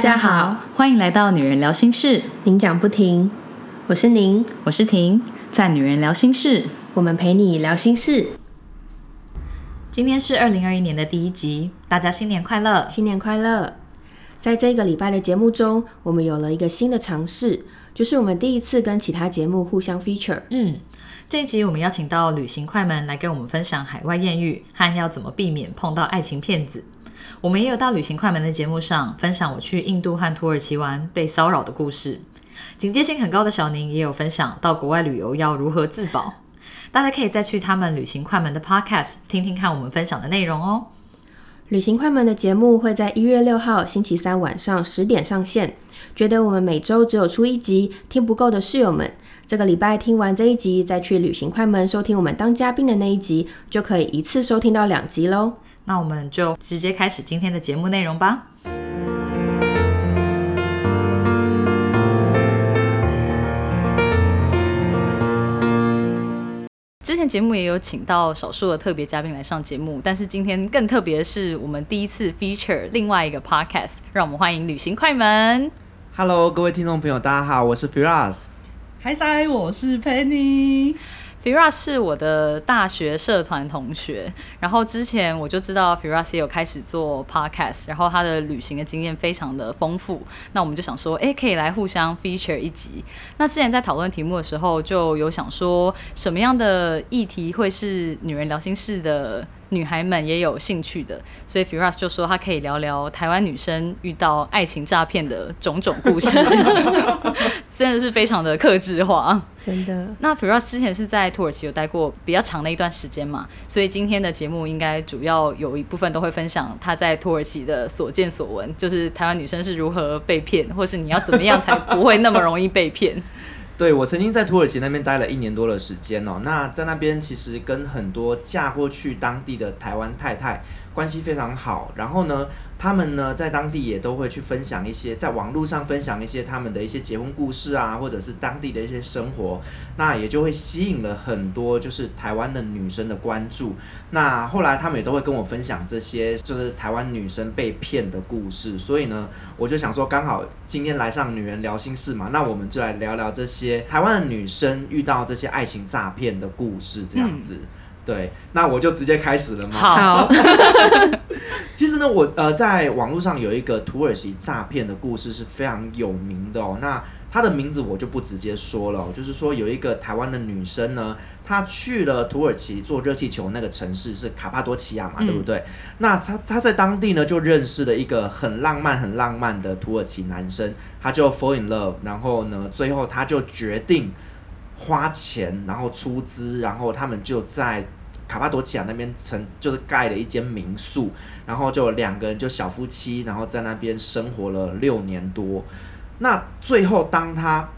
大家好，欢迎来到女人聊心事，您讲不停，我是您，我是婷，在女人聊心事，我们陪你聊心事。今天是二零二一年的第一集，大家新年快乐！新年快乐！在这个礼拜的节目中，我们有了一个新的尝试，就是我们第一次跟其他节目互相 feature。嗯，这一集我们邀请到旅行快门来跟我们分享海外艳遇和要怎么避免碰到爱情骗子。我们也有到旅行快门的节目上分享我去印度和土耳其玩被骚扰的故事。警戒性很高的小宁也有分享到国外旅游要如何自保。大家可以再去他们旅行快门的 podcast 听听看我们分享的内容哦。旅行快门的节目会在一月六号星期三晚上十点上线。觉得我们每周只有出一集，听不够的室友们，这个礼拜听完这一集，再去旅行快门收听我们当嘉宾的那一集，就可以一次收听到两集喽。那我们就直接开始今天的节目内容吧。之前节目也有请到少数的特别嘉宾来上节目，但是今天更特别的是，我们第一次 feature 另外一个 podcast，让我们欢迎旅行快门。Hello，各位听众朋友，大家好，我是 Firas。嗨塞，我是 Penny。Fira 是我的大学社团同学，然后之前我就知道 Fira 也有开始做 podcast，然后他的旅行的经验非常的丰富，那我们就想说，哎，可以来互相 feature 一集。那之前在讨论题目的时候，就有想说，什么样的议题会是女人聊心事的？女孩们也有兴趣的，所以 Firas 就说他可以聊聊台湾女生遇到爱情诈骗的种种故事，真的是非常的克制化，真的。那 Firas 之前是在土耳其有待过比较长的一段时间嘛，所以今天的节目应该主要有一部分都会分享他在土耳其的所见所闻，就是台湾女生是如何被骗，或是你要怎么样才不会那么容易被骗。对，我曾经在土耳其那边待了一年多的时间哦。那在那边其实跟很多嫁过去当地的台湾太太关系非常好，然后呢。他们呢，在当地也都会去分享一些，在网络上分享一些他们的一些结婚故事啊，或者是当地的一些生活，那也就会吸引了很多就是台湾的女生的关注。那后来他们也都会跟我分享这些，就是台湾女生被骗的故事。所以呢，我就想说，刚好今天来上女人聊心事嘛，那我们就来聊聊这些台湾的女生遇到这些爱情诈骗的故事，这样子。对，那我就直接开始了嘛？好。其实呢，我呃，在网络上有一个土耳其诈骗的故事是非常有名的哦。那他的名字我就不直接说了，就是说有一个台湾的女生呢，她去了土耳其做热气球那个城市是卡帕多奇亚嘛，对不对？那她她在当地呢就认识了一个很浪漫很浪漫的土耳其男生，他就 fall in love，然后呢，最后他就决定花钱，然后出资，然后他们就在。卡帕多奇亚那边曾就是盖了一间民宿，然后就两个人就小夫妻，然后在那边生活了六年多。那最后当他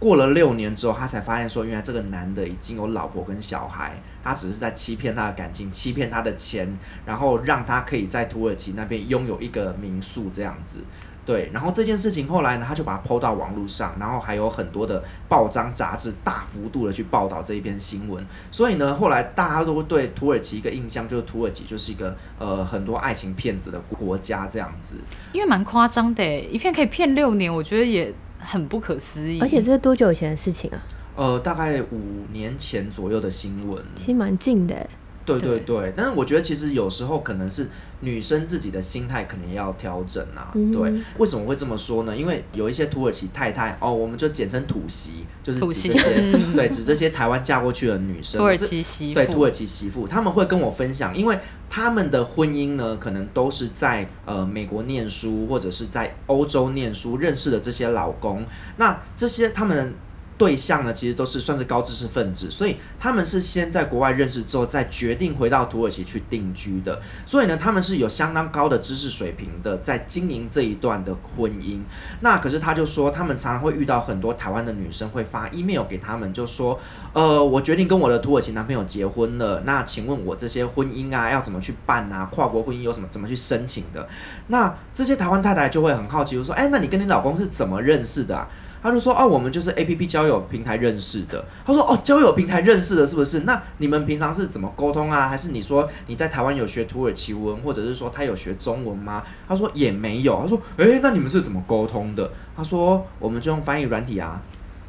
过了六年之后，他才发现说，原来这个男的已经有老婆跟小孩，他只是在欺骗他的感情，欺骗他的钱，然后让他可以在土耳其那边拥有一个民宿这样子。对，然后这件事情后来呢，他就把它抛到网络上，然后还有很多的报章杂志大幅度的去报道这一篇新闻，所以呢，后来大家都对土耳其一个印象就是土耳其就是一个呃很多爱情骗子的国家这样子，因为蛮夸张的，一片可以骗六年，我觉得也很不可思议。而且这是多久以前的事情啊？呃，大概五年前左右的新闻，其实蛮近的。对对对，但是我觉得其实有时候可能是女生自己的心态可能要调整啊。对，为什么会这么说呢？因为有一些土耳其太太哦，我们就简称土媳，就是指这些 对指这些台湾嫁过去的女生，土耳其媳妇，对土耳其媳妇，他们会跟我分享，因为他们的婚姻呢，可能都是在呃美国念书或者是在欧洲念书认识的这些老公，那这些他们。对象呢，其实都是算是高知识分子，所以他们是先在国外认识之后，再决定回到土耳其去定居的。所以呢，他们是有相当高的知识水平的，在经营这一段的婚姻。那可是他就说，他们常常会遇到很多台湾的女生会发 email 给他们，就说：“呃，我决定跟我的土耳其男朋友结婚了。那请问我这些婚姻啊，要怎么去办啊？跨国婚姻有什么怎么去申请的？”那这些台湾太太就会很好奇，就说：“哎，那你跟你老公是怎么认识的啊？”他就说哦，我们就是 A P P 交友平台认识的。他说哦，交友平台认识的，是不是？那你们平常是怎么沟通啊？还是你说你在台湾有学土耳其文，或者是说他有学中文吗？他说也没有。他说诶，那你们是怎么沟通的？他说我们就用翻译软体啊。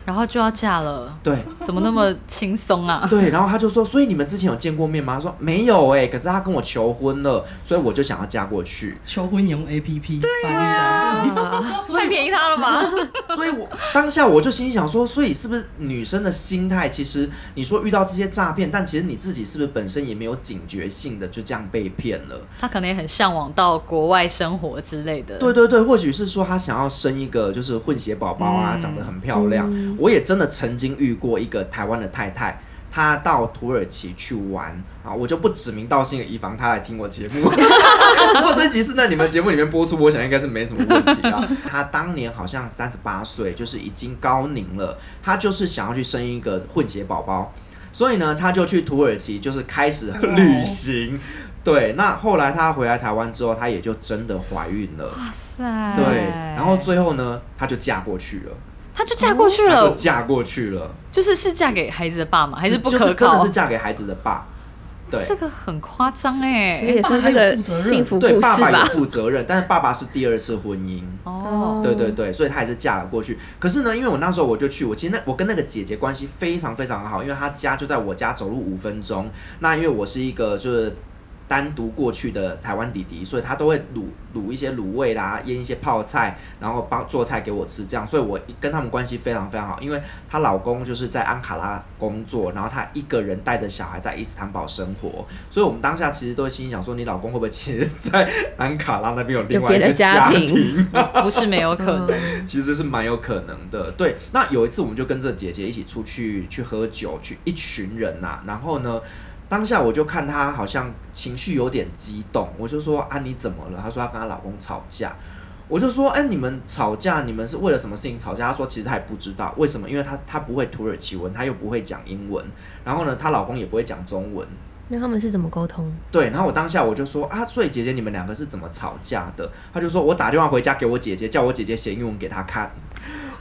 然后就要嫁了，对，怎么那么轻松啊？对，然后他就说，所以你们之前有见过面吗？他说没有哎，可是他跟我求婚了，所以我就想要嫁过去。求婚用 A P P，对啊，太便宜他了吧？所以我当下我就心想说，所以是不是女生的心态？其实你说遇到这些诈骗，但其实你自己是不是本身也没有警觉性的，就这样被骗了？他可能也很向往到国外生活之类的。对对对，或许是说他想要生一个就是混血宝宝啊，长得很漂亮。我也真的曾经遇过一个台湾的太太，她到土耳其去玩啊，我就不指名道姓的以防她来听我节目。不过这集是在你们节目里面播出，我想应该是没什么问题啊。她当年好像三十八岁，就是已经高龄了，她就是想要去生一个混血宝宝，所以呢，她就去土耳其，就是开始旅行。对，那后来她回来台湾之后，她也就真的怀孕了。哇塞！对，然后最后呢，她就嫁过去了。她就嫁过去了，就嫁过去了，就是是嫁给孩子的爸吗？还是不可靠？真的是嫁给孩子的爸。对，这个很夸张哎，所以也是这个幸福故事吧。爸爸有负责任，但是爸爸是第二次婚姻。哦，对对对，所以他还是嫁了过去。可是呢，因为我那时候我就去，我其实那我跟那个姐姐关系非常非常好，因为她家就在我家走路五分钟。那因为我是一个就是。单独过去的台湾弟弟，所以他都会卤卤一些卤味啦，腌一些泡菜，然后帮做菜给我吃，这样，所以我跟他们关系非常非常好。因为她老公就是在安卡拉工作，然后她一个人带着小孩在伊斯坦堡生活，所以我们当下其实都心想说，你老公会不会其实在安卡拉那边有另外一个家庭？不是没有可能，其实是蛮有可能的。对，那有一次我们就跟着姐姐一起出去去喝酒，去一群人呐，然后呢。当下我就看她好像情绪有点激动，我就说啊你怎么了？她说她跟她老公吵架，我就说哎你们吵架你们是为了什么事情吵架？她说其实她也不知道为什么，因为她她不会土耳其文，她又不会讲英文，然后呢她老公也不会讲中文，那他们是怎么沟通？对，然后我当下我就说啊，所以姐姐你们两个是怎么吵架的？她就说我打电话回家给我姐姐，叫我姐姐写英文给她看。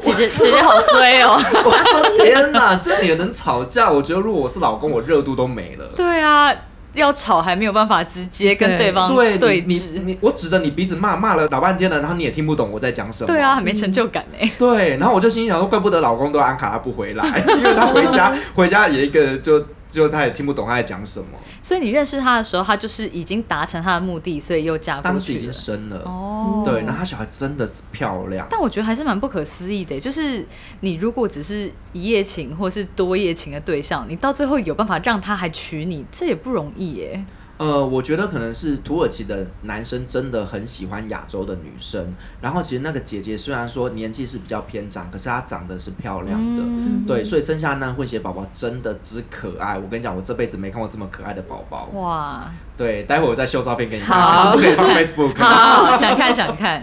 姐姐姐姐好衰哦！我说天哪，这也能吵架？我觉得如果我是老公，我热度都没了。对啊，要吵还没有办法直接跟对方对对峙。你我指着你鼻子骂骂了老半天了，然后你也听不懂我在讲什么。对啊，很没成就感哎。对，然后我就心想说，怪不得老公都安卡拉不回来，因为他回家回家也一个就。就他也听不懂他在讲什么，所以你认识他的时候，他就是已经达成他的目的，所以又嫁过去当时已经生了。哦，对，然后他小孩真的是漂亮，但我觉得还是蛮不可思议的，就是你如果只是一夜情或是多夜情的对象，你到最后有办法让他还娶你，这也不容易耶。呃，我觉得可能是土耳其的男生真的很喜欢亚洲的女生。然后其实那个姐姐虽然说年纪是比较偏长，可是她长得是漂亮的，对，所以生下那混血宝宝真的之可爱。我跟你讲，我这辈子没看过这么可爱的宝宝。哇！对，待会我再秀照片给你看，不可以放 Facebook。好，想看想看。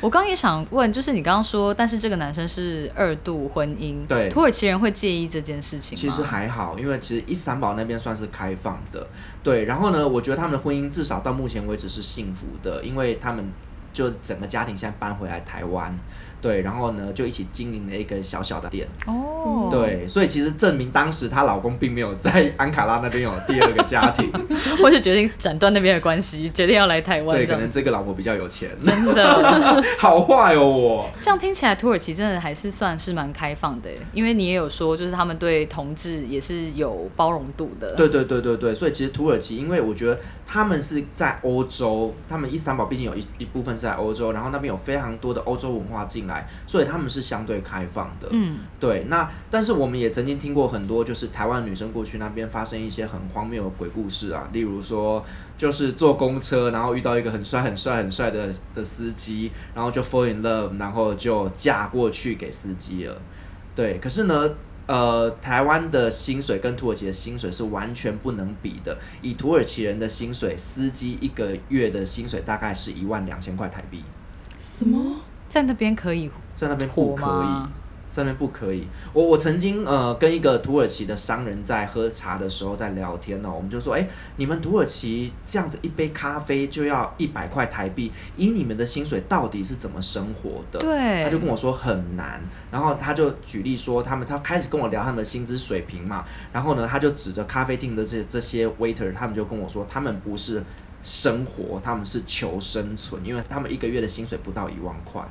我刚也想问，就是你刚刚说，但是这个男生是二度婚姻，对，土耳其人会介意这件事情其实还好，因为其实伊斯坦堡那边算是开放的，对。然后呢，我觉得他们的婚姻至少到目前为止是幸福的，因为他们就整个家庭现在搬回来台湾。对，然后呢，就一起经营了一个小小的店。哦，对，所以其实证明当时她老公并没有在安卡拉那边有第二个家庭，或是决定斩断那边的关系，决定要来台湾。对，可能这个老婆比较有钱。真的，好坏哦，我。这样听起来，土耳其真的还是算是蛮开放的，因为你也有说，就是他们对同志也是有包容度的。对对对对对，所以其实土耳其，因为我觉得他们是在欧洲，他们伊斯坦堡毕竟有一一部分是在欧洲，然后那边有非常多的欧洲文化进。来，所以他们是相对开放的，嗯，对。那但是我们也曾经听过很多，就是台湾女生过去那边发生一些很荒谬的鬼故事啊，例如说，就是坐公车，然后遇到一个很帅、很帅、很帅的的司机，然后就 fall in love，然后就嫁过去给司机了。对，可是呢，呃，台湾的薪水跟土耳其的薪水是完全不能比的。以土耳其人的薪水，司机一个月的薪水大概是一万两千块台币。什么？在那边可以，在那边不可以，在那边不可以。我我曾经呃跟一个土耳其的商人在喝茶的时候在聊天呢、我们就说，哎、你们土耳其这样子一杯咖啡就要一百块台币，以你们的薪水到底是怎么生活的？对，他就跟我说很难，然后他就举例说他们，他开始跟我聊他们的薪资水平嘛，然后呢，他就指着咖啡厅的这这些 waiter，他们就跟我说，他们不是生活，他们是求生存，因为他们一个月的薪水不到一万块，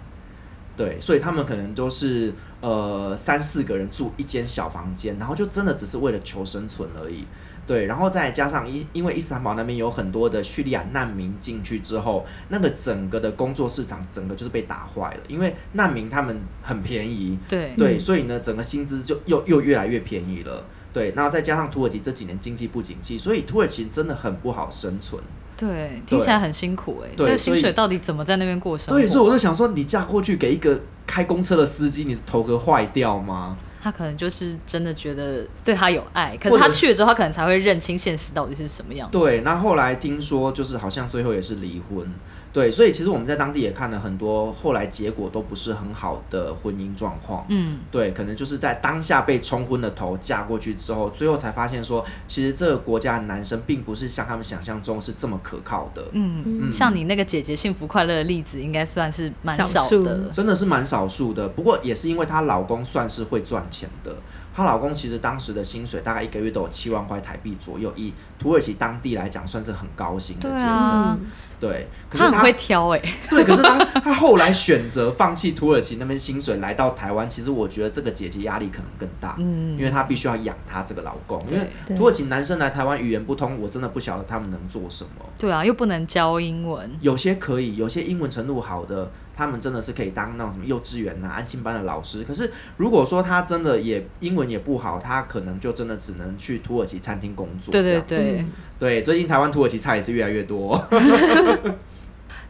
对，所以他们可能都是呃三四个人住一间小房间，然后就真的只是为了求生存而已。对，然后再加上因因为伊斯坦堡那边有很多的叙利亚难民进去之后，那个整个的工作市场整个就是被打坏了，因为难民他们很便宜，对对，所以呢，整个薪资就又又越来越便宜了。对，那再加上土耳其这几年经济不景气，所以土耳其真的很不好生存。对，听起来很辛苦哎、对这个薪水到底怎么在那边过生活？对，所以我就想说，你嫁过去给一个开公车的司机，你是头壳坏掉吗？他可能就是真的觉得对他有爱，可是他去了之后，他可能才会认清现实到底是什么样子。对，那后来听说就是好像最后也是离婚。对，所以其实我们在当地也看了很多，后来结果都不是很好的婚姻状况。嗯，对，可能就是在当下被冲昏了头，嫁过去之后，最后才发现说，其实这个国家的男生并不是像他们想象中是这么可靠的。嗯，嗯像你那个姐姐幸福快乐的例子，应该算是蛮少的。真的是蛮少数的，不过也是因为她老公算是会赚钱的。她老公其实当时的薪水大概一个月都有七万块台币左右，以土耳其当地来讲算是很高薪的阶层。啊，对，可是她他很会挑哎、对，可是当她后来选择放弃土耳其那边薪水来到台湾，其实我觉得这个姐姐压力可能更大，嗯。因为她必须要养她这个老公，因为土耳其男生来台湾语言不通，我真的不晓得他们能做什么。对啊，又不能教英文，有些可以，有些英文程度好的，他们真的是可以当那种什么幼稚园呐、安亲班的老师。可是如果说他真的也英文也不好，他可能就真的只能去土耳其餐厅工作。对对对，嗯对，最近台湾土耳其菜也是越来越多。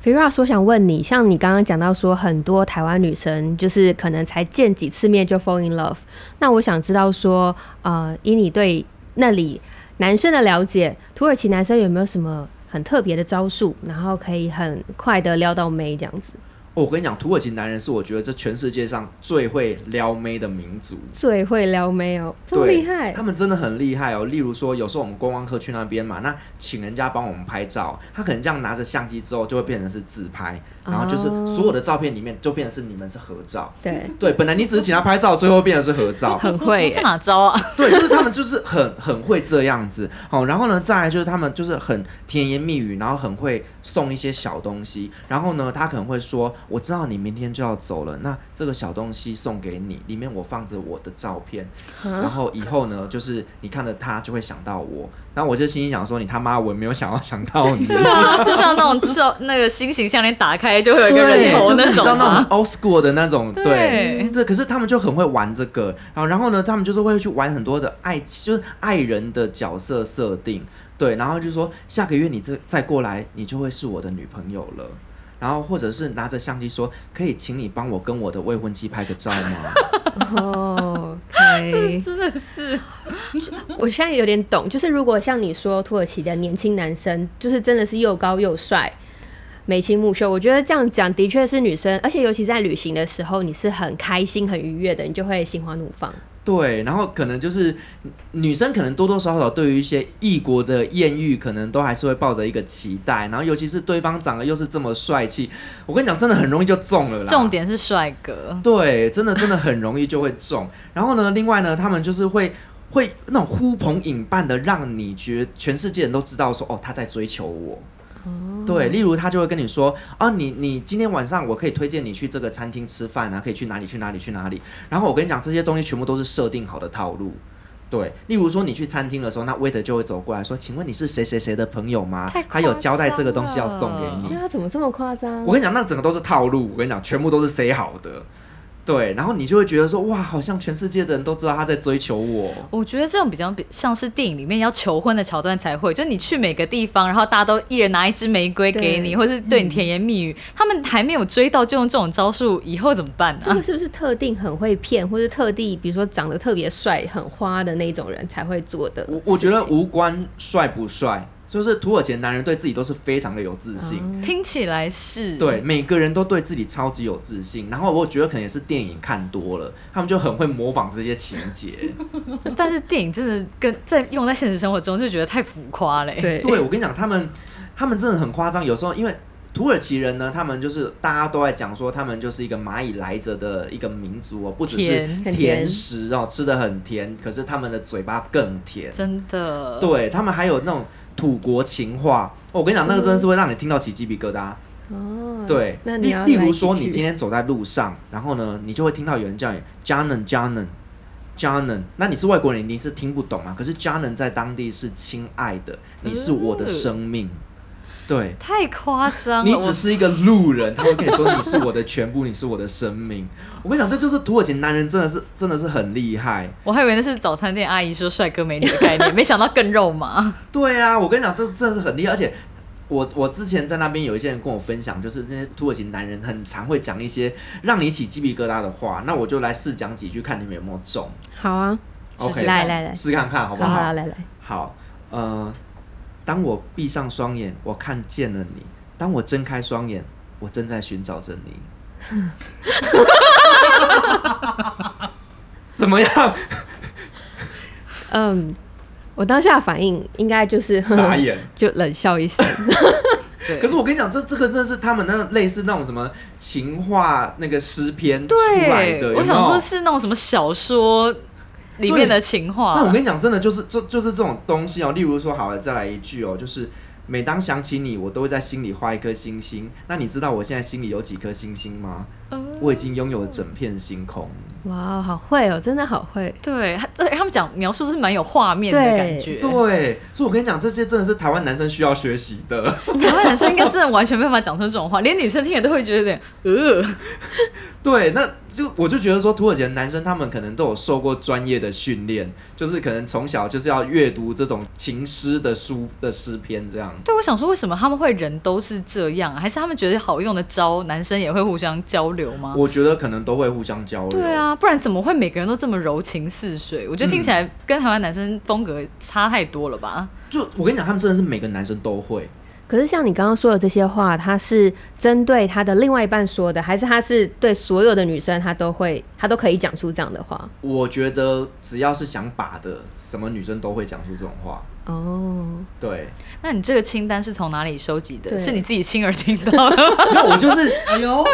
Firas，我想问你，像你刚刚讲到说，很多台湾女生就是可能才见几次面就 fall in love。那我想知道说，呃，以你对那里男生的了解，土耳其男生有没有什么很特别的招数，然后可以很快的撩到妹这样子？哦我跟你讲，土耳其男人是我觉得这全世界上最会撩妹的民族。最会撩妹哦，这么对厉害他！们真的很厉害哦。例如说，有时候我们观光客去那边嘛，那请人家帮我们拍照，他可能这样拿着相机之后，就会变成是自拍，然后就是哦所有的照片里面就变成是你们是合照。对，对，本来你只是请他拍照，最后变成是合照。很会 这。哪招啊？对，就是他们就是很很会这样子。好，然后呢，再来就是他们就是很甜言蜜语，然后很会送一些小东西。然后呢，他可能会说：“我知道你明天就要走了，那这个小东西送给你，里面我放着我的照片。然后以后呢，就是你看着它就会想到我。然后我就心里想说：你他妈，我没有想要想到你。对啊，就像那种照那个新形项链打开就会有一个人头那种就是你知道那种？old school 的那种，对对对。可是他们就很会玩这个，然后然后呢，他们就是会去玩很多的爱，就是爱人的角色设定，对，然后就说下个月你这再过来，你就会是我的女朋友了。然后或者是拿着相机说，可以请你帮我跟我的未婚妻拍个照吗？哦这真的是我现在有点懂，就是如果像你说土耳其的年轻男生，就是真的是又高又帅。眉清目秀，我觉得这样讲的确是女生，而且尤其在旅行的时候，你是很开心、很愉悦的，你就会心花怒放。对，然后可能就是女生可能多多少少对于一些异国的艳遇，可能都还是会抱着一个期待，然后尤其是对方长得又是这么帅气，我跟你讲，真的很容易就中了啦。重点是帅哥，对，真的真的很容易就会中。然后呢，另外呢，他们就是会会那种呼朋引伴的，让你觉得全世界人都知道说，哦，他在追求我。对，例如他就会跟你说，啊，你你今天晚上我可以推荐你去这个餐厅吃饭啊，可以去哪里去哪里去哪里。然后我跟你讲，这些东西全部都是设定好的套路。对，例如说你去餐厅的时候，那 waiter 就会走过来说，请问你是谁谁谁的朋友吗？他有交代这个东西要送给你对。啊，怎么这么夸张？我跟你讲，那整个都是套路。我跟你讲，全部都是 say 好的。对，然后你就会觉得说，哇，好像全世界的人都知道他在追求我。我觉得这种比较比像是电影里面要求婚的桥段才会，就你去每个地方，然后大家都一人拿一支玫瑰给你，或是对你甜言蜜语，他们还没有追到就用这种招数，以后怎么办呢、这个是不是特定很会骗，或是特地比如说长得特别帅、很花的那种人才会做的？我我觉得无关帅不帅，就是土耳其的男人对自己都是非常的有自信。听起来是对，每个人都对自己超级有自信，然后我觉得可能也是电影看多了，他们就很会模仿这些情节。但是电影真的跟在用在现实生活中就觉得太浮夸嘞。对对，我跟你讲，他们他们真的很夸张，有时候因为土耳其人呢，他们就是大家都在讲说，他们就是一个蚂蚁来着的一个民族哦，不只是甜食哦，吃的很甜，可是他们的嘴巴更甜。真的。对他们还有那种土国情话，哦我跟你讲，那个真的是会让你听到起鸡皮疙瘩。哦，对，那你例例如说你今天走在路上，然后呢，你就会听到有人叫你 Janan Janan Janan，那你是外国人，你是听不懂啊。可是 Janan 在当地是亲爱的，你是我的生命。对，太夸张了，你只是一个路人，他会跟你说你是我的全部，你是我的生命。我跟你讲，这就是土耳其男人真的是真的是很厉害。我还以为那是早餐店阿姨说帅哥美女的概念，没想到更肉麻。对啊，我跟你讲，这真的是很厉害，而且我我之前在那边有一些人跟我分享，就是那些土耳其男人很常会讲一些让你起鸡皮疙瘩的话，那我就来试讲几句，看你们有没有中。好啊，OK，来来来，试看看好不好好？好来来，好，呃，当我闭上双眼，我看见了你；当我睁开双眼，我正在寻找着你。怎么样？嗯，我当下反应应该就是傻眼。就冷笑一声。对，可是我跟你讲，这这个真的是他们那类似那种什么情话那个诗篇出来的，对，有没有我想说是那种什么小说里面的情话。那我跟你讲，真的就是就就是这种东西哦。例如说，好了，再来一句哦，就是每当想起你，我都会在心里画一颗星星。那你知道我现在心里有几颗星星吗？呃我已经拥有了整片星空。哇，好会哦，真的好会。对，他对他们讲描述是蛮有画面的感觉。对，所以我跟你讲，这些真的是台湾男生需要学习的。台湾男生应该真的完全没办法讲出这种话，连女生听了都会觉得有点呃。对，那就我就觉得说，土耳其的男生他们可能都有受过专业的训练，就是可能从小就是要阅读这种情诗的书的诗篇这样。对，我想说，为什么他们会人都是这样啊？还是他们觉得好用的招，男生也会互相交流吗？我觉得可能都会互相交流。对，啊，不然怎么会每个人都这么柔情似水？我觉得听起来跟台湾男生风格差太多了吧？就我跟你讲，他们真的是每个男生都会。可是像你刚刚说的这些话，他是针对他的另外一半说的，还是他是对所有的女生他都会他都可以讲出这样的话？我觉得只要是想把的，什么女生都会讲出这种话。哦，对，那你这个清单是从哪里收集的？对。是你自己亲耳听到的？没有，我就是哎呦，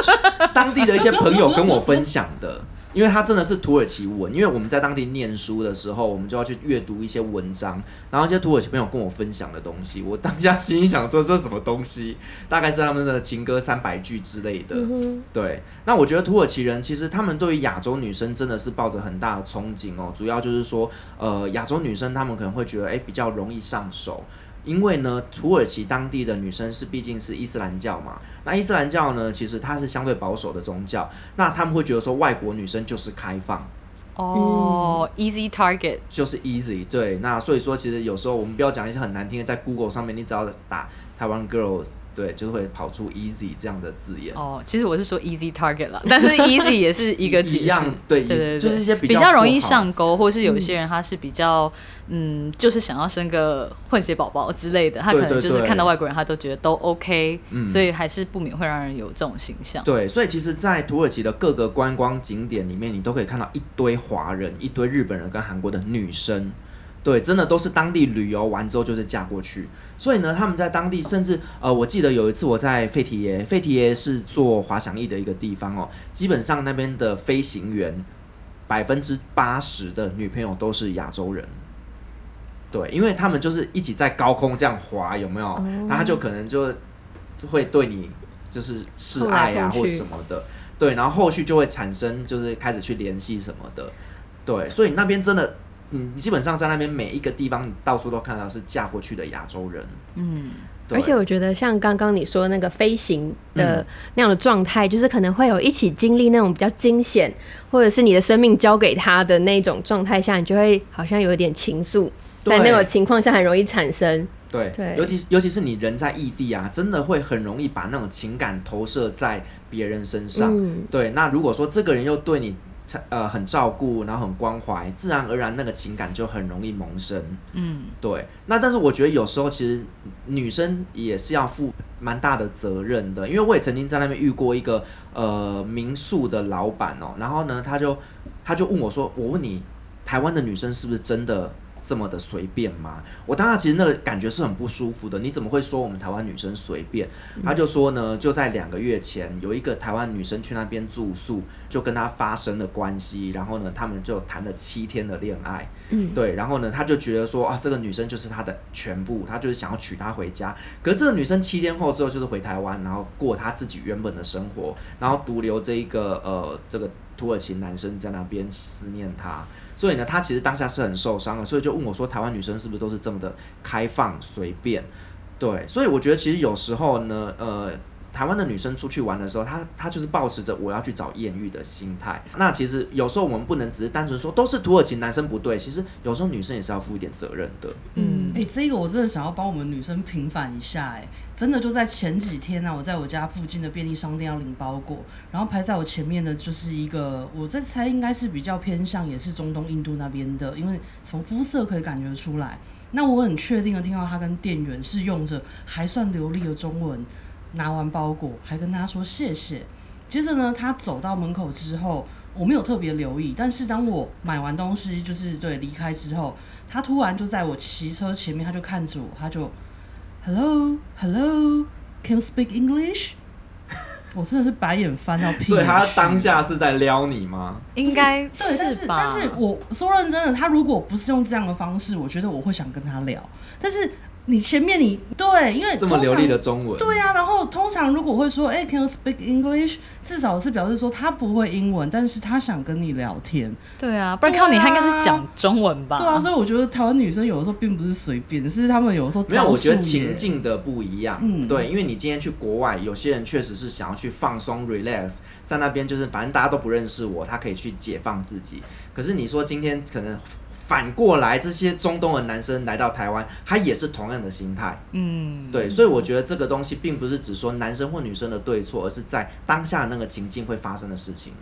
当地的一些朋友跟我分享的，因为它真的是土耳其文，因为我们在当地念书的时候，我们就要去阅读一些文章，然后一些土耳其朋友跟我分享的东西，我当下心里想说这是什么东西，大概是他们的情歌三百句之类的。对，那我觉得土耳其人其实他们对于亚洲女生真的是抱着很大的憧憬哦，主要就是说，呃，亚洲女生她们可能会觉得，哎、比较容易上手。因为呢，土耳其当地的女生是毕竟是伊斯兰教嘛，那伊斯兰教呢，其实它是相对保守的宗教，那他们会觉得说外国女生就是开放，哦、e a s y target。就是 easy，对，那所以说其实有时候我们不要讲一些很难听的，在 Google 上面你只要打台湾 girls，对，就会跑出 easy 这样的字眼。哦，其实我是说 easy target 啦，但是 easy 也是一个一样，对，对对对，就是一些比较容易上钩，或是有一些人他是比较嗯，就是想要生个混血宝宝之类的，他可能就是看到外国人他都觉得都 OK，嗯所以还是不免会让人有这种形象。对，所以其实，在土耳其的各个观光景点里面，你都可以看到一堆华人、一堆日本人跟韩国的女生，对，真的都是当地旅游完之后就是嫁过去。所以呢，他们在当地甚至呃，我记得有一次我在费提耶，费提耶是做滑翔翼的一个地方哦，基本上那边的飞行员百分之八十的女朋友都是亚洲人。对，因为他们就是一起在高空这样滑，有没有？那、他就可能就就会对你就是示爱啊或什么的，对，然后后续就会产生就是开始去联系什么的，对，所以那边真的，你基本上在那边每一个地方，你到处都看到是嫁过去的亚洲人，嗯，而且我觉得像刚刚你说那个飞行的嗯。那样的状态，就是可能会有一起经历那种比较惊险，或者是你的生命交给他的那种状态下，你就会好像有一点情愫，在那对种情况下很容易产生。对，对。尤其尤其是你人在异地啊，真的会很容易把那种情感投射在别人身上。嗯，对，那如果说这个人又对你呃很照顾，然后很关怀，自然而然那个情感就很容易萌生。嗯，对。那但是我觉得有时候其实女生也是要负蛮大的责任的，因为我也曾经在那边遇过一个呃民宿的老板哦，然后呢他就他就问我说：“我问你，台湾的女生是不是真的？”这么的随便吗？我当下其实那个感觉是很不舒服的。你怎么会说我们台湾女生随便？他就说呢，就在两个月前，有一个台湾女生去那边住宿，就跟他发生了关系，然后呢，他们就谈了七天的恋爱。嗯，对，然后呢，他就觉得说啊，这个女生就是他的全部，他就是想要娶她回家。可是这个女生七天后之后就是回台湾，然后过她自己原本的生活，然后独留这一个呃这个土耳其男生在那边思念他。所以呢，他其实当下是很受伤的，所以就问我说：“台湾女生是不是都是这么的开放随便？”对，所以我觉得其实有时候呢，呃，台湾的女生出去玩的时候，她她就是保持着我要去找艳遇的心态。那其实有时候我们不能只是单纯说都是土耳其男生不对，其实有时候女生也是要负一点责任的。嗯，哎，这个我真的想要帮我们女生平反一下，哎。真的就在前几天呢，我在我家附近的便利商店要领包裹，然后排在我前面的就是一个，我在猜应该是比较偏向也是中东印度那边的，因为从肤色可以感觉出来。那我很确定的听到他跟店员是用着还算流利的中文拿完包裹，还跟他说谢谢。接着呢，他走到门口之后，我没有特别留意，但是当我买完东西就是对离开之后，他突然就在我骑车前面，他就看着我，他就。Hello, hello, can you speak English？我真的是白眼翻到屁。所以他当下是在撩你吗？应该对，但是但是我说认真的，他如果不是用这样的方式，我觉得我会想跟他聊，但是。你前面你对，因为这么流利的中文，对呀。然后通常如果会说，哎，Can you speak English？至少是表示说他不会英文，但是他想跟你聊天。对啊，不然看到你，他应该是讲中文吧？对啊，所以我觉得台湾女生有的时候并不是随便，是他们有的时候没有。我觉得情境的不一样，嗯，对，因为你今天去国外，有些人确实是想要去放松、relax，在那边就是反正大家都不认识我，他可以去解放自己。可是你说今天可能。反过来，这些中东的男生来到台湾，他也是同样的心态。嗯，对，所以我觉得这个东西并不是只说男生或女生的对错，而是在当下那个情境会发生的事情。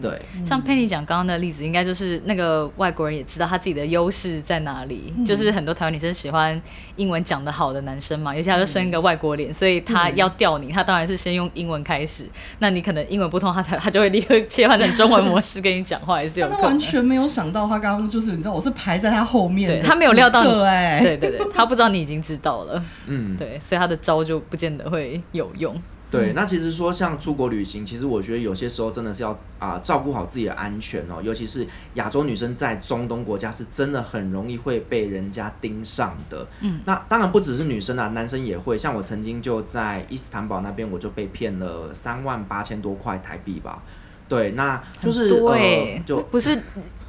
对，像佩妮讲刚刚的例子，应该就是那个外国人也知道他自己的优势在哪里，就是很多台湾女生喜欢英文讲得好的男生嘛，尤其他就生一个外国脸，所以他要钓你，他当然是先用英文开始。那你可能英文不通，他才他就会立刻切换成中文模式跟你讲话，也是有。他完全没有想到，他刚刚就是你知道，我是排在他后面，他没有料到你，对对对，他不知道你已经知道了，嗯，对，所以他的招就不见得会有用。对，那其实说像出国旅行，其实我觉得有些时候真的是要啊照顾好自己的安全哦，尤其是亚洲女生在中东国家是真的很容易会被人家盯上的。嗯，那当然不只是女生啊，男生也会。像我曾经就在伊斯坦堡那边，我就被骗了三万八千多块台币吧。对，那就是对，就不是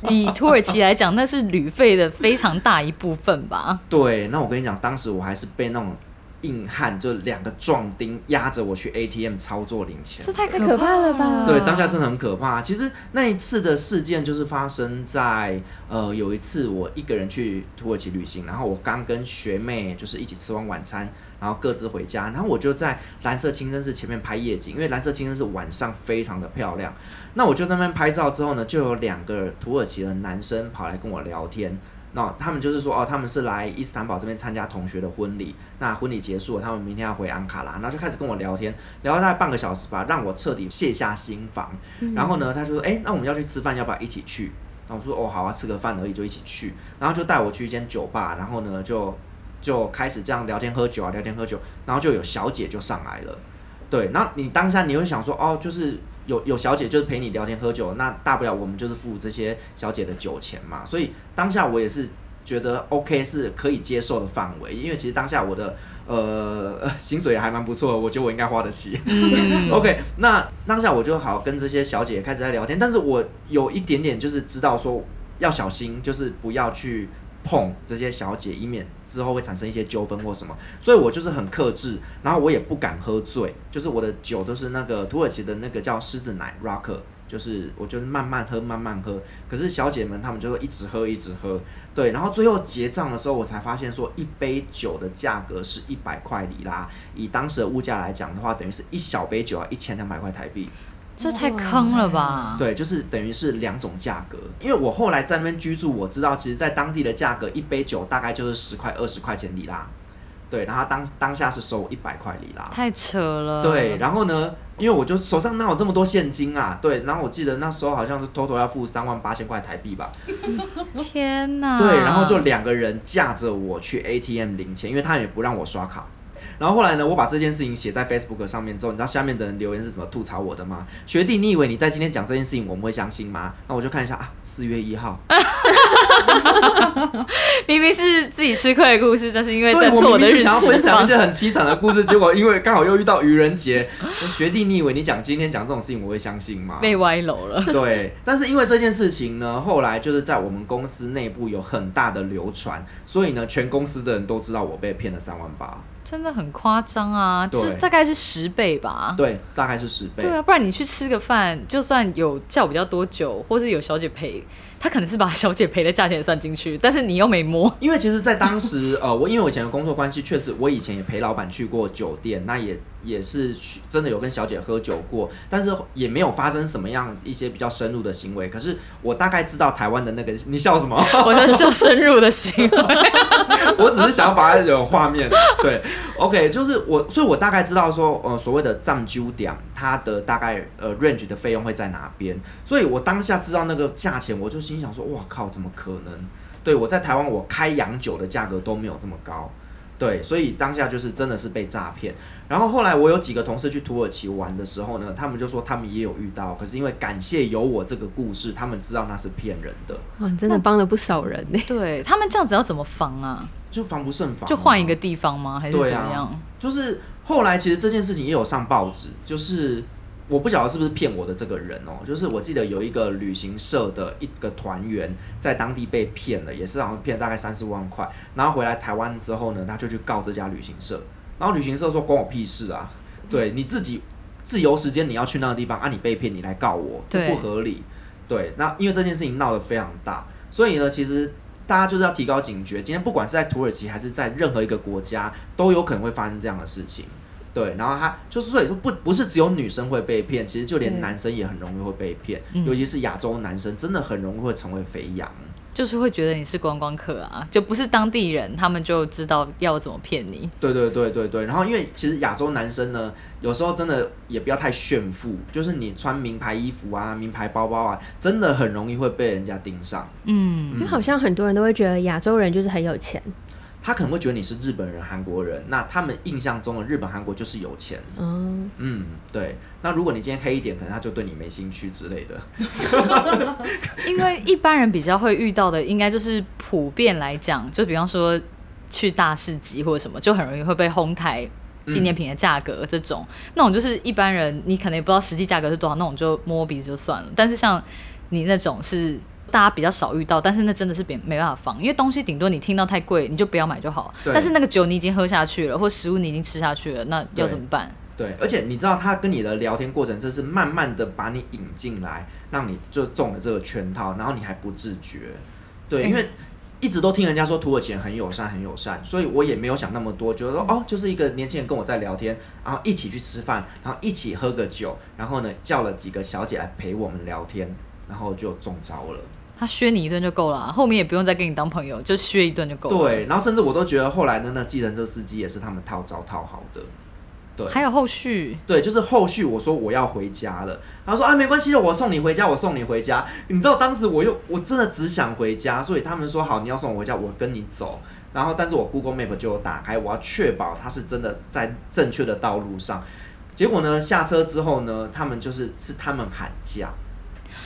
以土耳其来讲，那是旅费的非常大一部分吧？对，那我跟你讲，当时我还是被那种。硬汉就两个壮丁压着我去 ATM 操作零钱，这太可怕了吧？对，当下真的很可怕。其实那一次的事件就是发生在呃有一次我一个人去土耳其旅行，然后我刚跟学妹就是一起吃完晚餐，然后各自回家，然后我就在蓝色清真寺前面拍夜景，因为蓝色清真寺晚上非常的漂亮。那我就在那边拍照之后呢，就有两个土耳其的男生跑来跟我聊天。那他们就是说，哦，他们是来伊斯坦堡这边参加同学的婚礼。那婚礼结束了，他们明天要回安卡拉，然后就开始跟我聊天，聊了大概半个小时吧，让我彻底卸下心防。然后呢，他就说，哎，那我们要去吃饭，要不要一起去？然后我说，哦，好啊，吃个饭而已，就一起去。然后就带我去一间酒吧，然后呢，就就开始这样聊天喝酒啊，聊天喝酒，然后就有小姐就上来了。对，然后你当下你会想说，哦，就是。有有小姐就是陪你聊天喝酒，那大不了我们就是付这些小姐的酒钱嘛。所以当下我也是觉得 OK 是可以接受的范围，因为其实当下我的呃 薪水还蛮不错，我觉得我应该花得起。OK，那当下我就好跟这些小姐开始在聊天，但是我有一点点就是知道说要小心，就是不要去。碰这些小姐，以免之后会产生一些纠纷或什么，所以我就是很克制，然后我也不敢喝醉，就是我的酒都是那个土耳其的那个叫狮子奶 Rocker，就是我就是慢慢喝慢慢喝，可是小姐们她们就会一直喝一直喝，对，然后最后结账的时候我才发现说一杯酒的价格是一百块里拉，以当时的物价来讲的话，等于是一小杯酒啊一千两百块台币。这太坑了吧？对，就是等于是两种价格。因为我后来在那边居住，我知道其实，在当地的价格，一杯酒大概就是十块、二十块钱里拉。对，然后他当当下是收我一百块里拉。太扯了。对，然后呢，因为我就手上哪有这么多现金啊？对，然后我记得那时候好像是偷偷要付三万八千块台币吧。天哪！对，然后就两个人架着我去 ATM 领钱，因为他也不让我刷卡。然后后来呢，我把这件事情写在 Facebook 上面之后，你知道下面的人留言是怎么吐槽我的吗？学弟，你以为你在今天讲这件事情，我们会相信吗？那我就看一下啊，四月一号，明明是自己吃亏的故事，但是因为在错的日明明是想要分享一些很凄惨的故事，结果因为刚好又遇到愚人节，学弟，你以为你讲今天讲这种事情，我会相信吗？被歪楼了。对，但是因为这件事情呢，后来就是在我们公司内部有很大的流传，所以呢，全公司的人都知道我被骗了三万八。真的很夸张啊！对这大概是十倍吧。对，大概是十倍。对啊，不然你去吃个饭，就算有叫比较多酒，或是有小姐陪，他可能是把小姐赔的价钱算进去，但是你又没摸。因为其实，在当时，呃，我因为我以前的工作关系，确实我以前也陪老板去过酒店，那也也是去真的有跟小姐喝酒过，但是也没有发生什么样一些比较深入的行为。可是我大概知道台湾的那个，你笑什么？我在笑深入的行为。我只是想要把它有画面。对，OK，就是我，所以我大概知道说，呃，所谓的藏酒点，它的大概呃 range 的费用会在哪边。所以我当下知道那个价钱，我就心想说，哇靠，怎么可能？对我在台湾，我开洋酒的价格都没有这么高。对，所以当下就是真的是被诈骗。然后后来我有几个同事去土耳其玩的时候呢，他们就说他们也有遇到，可是因为感谢有我这个故事，他们知道那是骗人的，哇，你真的帮了不少人呢。对他们这样子要怎么防啊？就防不胜防啊。就换一个地方吗？还是怎么样？啊，就是后来其实这件事情也有上报纸，就是我不晓得是不是骗我的这个人哦、就是我记得有一个旅行社的一个团员在当地被骗了，也是好像骗了大概三四万块，然后回来台湾之后呢，他就去告这家旅行社，然后旅行社说关我屁事啊，对你自己自由时间你要去那个地方啊，你被骗你来告我，这不合理。对，那因为这件事情闹得非常大，所以呢，其实大家就是要提高警觉。今天不管是在土耳其还是在任何一个国家，都有可能会发生这样的事情。对，然后他就是所以说不不是只有女生会被骗，其实就连男生也很容易会被骗，嗯尤其是亚洲男生，真的很容易会成为肥羊。就是会觉得你是观光客啊，就不是当地人，他们就知道要怎么骗你。对对对对对，然后因为其实亚洲男生呢，有时候真的也不要太炫富，就是你穿名牌衣服啊、名牌包包啊，真的很容易会被人家盯上。嗯，因为好像很多人都会觉得亚洲人就是很有钱，他可能会觉得你是日本人、韩国人，那他们印象中的日本、韩国就是有钱。嗯，嗯，对。那如果你今天黑一点，可能他就对你没兴趣之类的。因为一般人比较会遇到的，应该就是普遍来讲，就比方说去大市集或者什么，就很容易会被哄抬纪念品的价格这种，那种就是一般人你可能也不知道实际价格是多少，那种就摸鼻子就算了。但是像你那种是。大家比较少遇到，但是那真的是别没办法防，因为东西顶多你听到太贵，你就不要买就好。但是那个酒你已经喝下去了，或食物你已经吃下去了，那要怎么办？对，而且你知道他跟你的聊天过程，这是慢慢的把你引进来，让你就中了这个圈套，然后你还不自觉。对，因为一直都听人家说土耳其人很友善，很友善，所以我也没有想那么多，觉得说哦，就是一个年轻人跟我在聊天，然后一起去吃饭，然后一起喝个酒，然后呢叫了几个小姐来陪我们聊天，然后就中招了。他削你一顿就够了啊，后面也不用再跟你当朋友，就削一顿就够了。对，然后甚至我都觉得后来的那计程车司机也是他们套招套好的。对，还有后续，对，就是后续我说我要回家了，他说啊没关系的，我送你回家，我送你回家。你知道当时我又我真的只想回家，所以他们说好你要送我回家，我跟你走。然后但是我 Google Map 就有打开，我要确保他是真的在正确的道路上。结果呢下车之后呢，他们就是是他们喊价，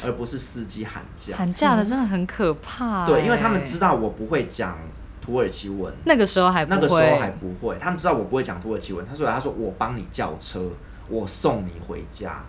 而不是司机喊价。喊价的真的很可怕、对，因为他们欸知道我不会讲土耳其文，那个时候还不会，那个时候还不会，他们知道我不会讲土耳其文，他说他说我帮你叫车，我送你回家。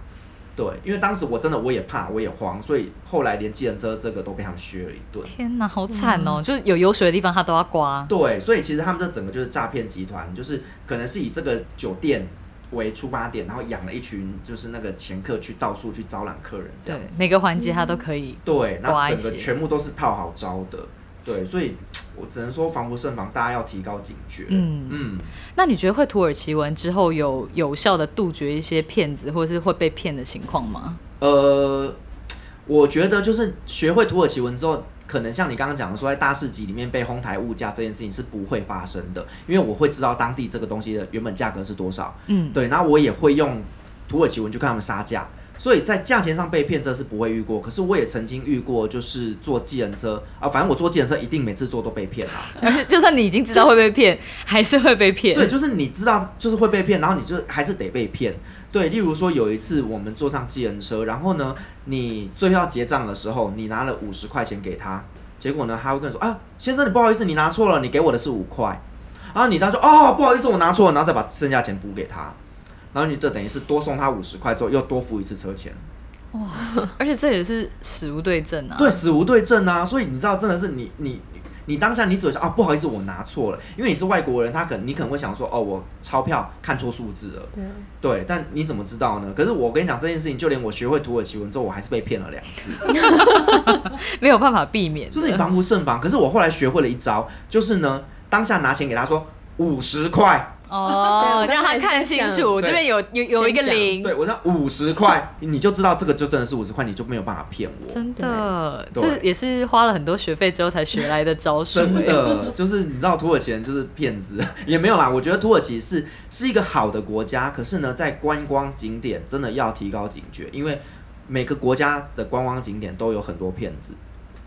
对，因为当时我真的我也怕，我也慌，所以后来连计程车这个都被他们削了一顿。天哪，好惨哦！就是有油水的地方他都要刮。对，所以其实他们这整个就是诈骗集团，就是可能是以这个酒店为出发点，然后养了一群就是那个前客去到处去招揽客人这样，子。每个环节他都可以。对，然后整个全部都是套好招的。对，所以我只能说防不胜防，大家要提高警觉。嗯嗯，那你觉得会土耳其文之后有有效的杜绝一些骗子或者是会被骗的情况吗？呃，我觉得就是学会土耳其文之后，可能像你刚刚讲的说，在大市集里面被哄抬物价这件事情是不会发生的，因为我会知道当地这个东西的原本价格是多少。嗯，对，然后我也会用土耳其文去跟他们杀价，所以在价钱上被骗这是不会遇过。可是我也曾经遇过，就是坐计程车啊，反正我坐计程车一定每次坐都被骗啊。而 且就算你已经知道会被骗，还是会被骗。对，就是你知道就是会被骗，然后你就还是得被骗。对，例如说有一次我们坐上计程车，然后呢，你最后要结账的时候，你拿了五十块钱给他，结果呢，他会跟你说啊，先生你不好意思，你拿错了，你给我的是五块。然后你当时说哦，不好意思，我拿错了，然后再把剩下钱补给他，然后你就等于是多送他五十块之后，又多付一次车钱。哇而且这也是死无对证啊。对，死无对证啊，所以你知道，真的是你你你你当下你只会想啊，不好意思，我拿错了，因为你是外国人，他可能你可能会想说，哦，我钞票看错数字了，对，对，但你怎么知道呢？可是我跟你讲这件事情，就连我学会土耳其文之后，我还是被骗了两次，没有办法避免。就是你防不胜防。可是我后来学会了一招，就是呢，当下拿钱给他说五十块，哦，让他看清楚，这边有有有一个零，对我说五十块，你就知道这个就真的是五十块，你就没有办法骗我。真的，这也是花了很多学费之后才学来的招数。真欸，的，就是你知道土耳其人就是骗子，也没有啦。我觉得土耳其是是一个好的国家，可是呢，在观光景点真的要提高警觉，因为每个国家的观光景点都有很多骗子。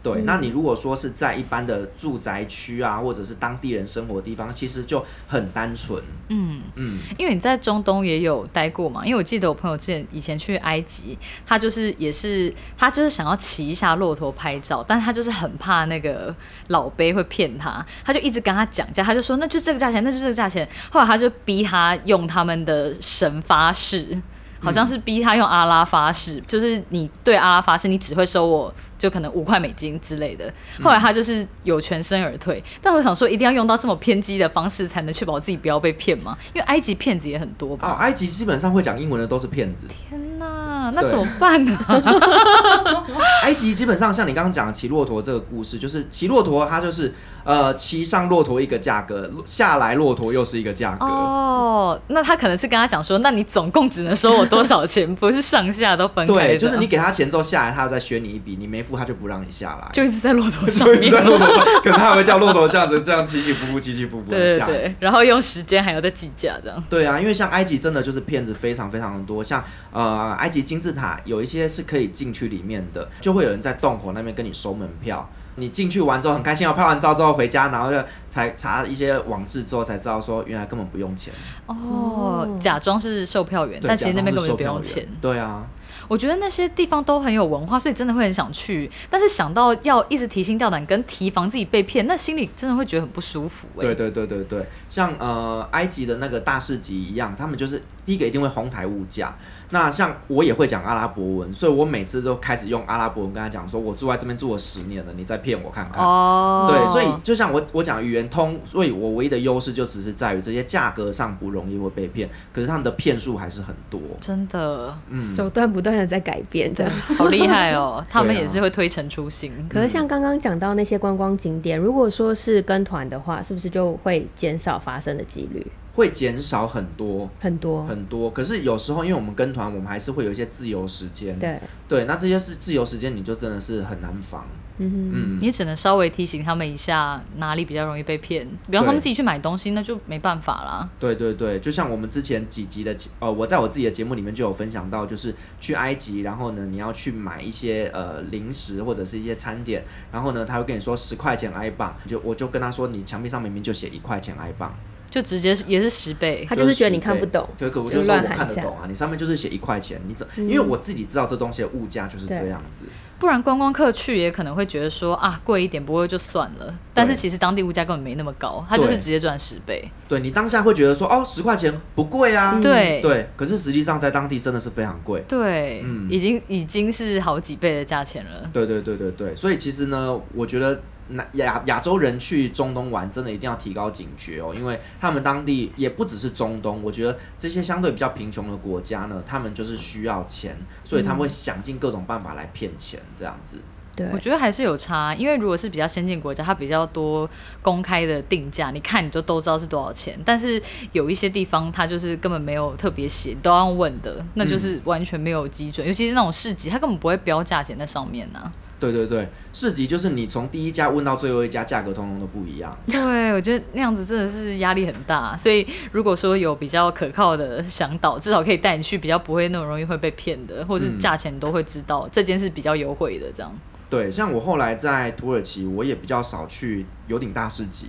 对，嗯那你如果说是在一般的住宅区啊，或者是当地人生活的地方，其实就很单纯。嗯，嗯，因为你在中东也有待过嘛，因为我记得我朋友之前以前去埃及，他就是也是他就是想要骑一下骆驼拍照，但他就是很怕那个老辈会骗他，他就一直跟他讲价，他就说那就这个价钱，那就这个价钱，后来他就逼他用他们的神发誓。好像是逼他用阿拉发誓，就是你对阿拉发誓，你只会收我就可能五块美金之类的。后来他就是有全身而退，但我想说，一定要用到这么偏激的方式，才能确保自己不要被骗吗？因为埃及骗子也很多哦，吧？埃及基本上会讲英文的都是骗子。天哪，那怎么办呢？埃及基本上像你刚刚讲的骑骆驼这个故事，就是骑骆驼，他就是呃骑上骆驼一个价格，下来骆驼又是一个价格。哦，那他可能是跟他讲说，那你总共只能收我多少钱，不是上下都分开。对，就是你给他钱之后下来，他要再削你一笔，你没付他就不让你下来。就一直在骆驼上在骆驼上，可能还会叫骆驼这样子，这样起起伏伏，起起伏伏对的下。对对，然后用时间还有在计价这样。对啊，因为像埃及真的就是骗子非常非常的多，像呃埃及金字塔有一些是可以进去里面的，就会有人在洞口那边跟你收门票。你进去玩之后很开心哦，拍完照之后回家，然后就才查一些网志之后才知道说原来根本不用钱，哦，假装是售票员，但其实那边根本就不用钱。对啊，我觉得那些地方都很有文化，所以真的会很想去。但是想到要一直提心吊胆跟提防自己被骗，那心里真的会觉得很不舒服哎、对对对对对，像呃埃及的那个大市集一样，他们就是第一个一定会哄抬物价。那像我也会讲阿拉伯文，所以我每次都开始用阿拉伯文跟他讲说，我住在这边住了十年了，你再骗我看看。哦，对，所以就像我我讲语言通，所以我唯一的优势就只是在于这些价格上不容易会被骗，可是他们的骗术还是很多。真的嗯，手段不断的在改变，这样。好厉害哦，他们也是会推陈出新。可是像刚刚讲到那些观光景点，如果说是跟团的话，是不是就会减少发生的几率会减少很多很多？很多，可是有时候因为我们跟团，我们还是会有一些自由时间。对，对，那这些是自由时间，你就真的是很难防。嗯哼，嗯，你只能稍微提醒他们一下哪里比较容易被骗，比方他们自己去买东西，那就没办法啦。对对对，就像我们之前几集的节呃，我在我自己的节目里面就有分享到，就是去埃及，然后呢，你要去买一些呃零食或者是一些餐点，然后呢，他会跟你说十块钱埃镑，就我就跟他说，你墙壁上明明就写一块钱埃镑，就直接也是十倍他，就是觉得你看不懂，对，可我就就说我看得懂啊，你上面就是写一块钱，你怎？嗯因为我自己知道这东西的物价就是这样子，不然观光客去也可能会觉得说啊贵一点不会就算了，但是其实当地物价根本没那么高，他就是直接赚十倍。对你当下会觉得说哦十块钱不贵啊，嗯对对，可是实际上在当地真的是非常贵。对，嗯已经已经是好几倍的价钱了。对对对对对，所以其实呢，我觉得那亚亚洲人去中东玩，真的一定要提高警觉哦，因为他们当地也不只是中东，我觉得这些相对比较贫穷的国家呢，他们就是需要钱，所以他们会想尽各种办法来骗钱，这样子。对我觉得还是有差，因为如果是比较先进国家，它比较多公开的定价，你看你就都知道是多少钱。但是有一些地方它就是根本没有特别写，都要问的，那就是完全没有基准。尤其是那种市集，它根本不会标价钱在上面呢、对对对，市集就是你从第一家问到最后一家，价格通通都不一样。对，我觉得那样子真的是压力很大。所以如果说有比较可靠的向导，至少可以带你去，比较不会那么容易会被骗的，或者是嗯价钱都会知道，这件是比较优惠的这样。对，像我后来在土耳其，我也比较少去有顶大市集，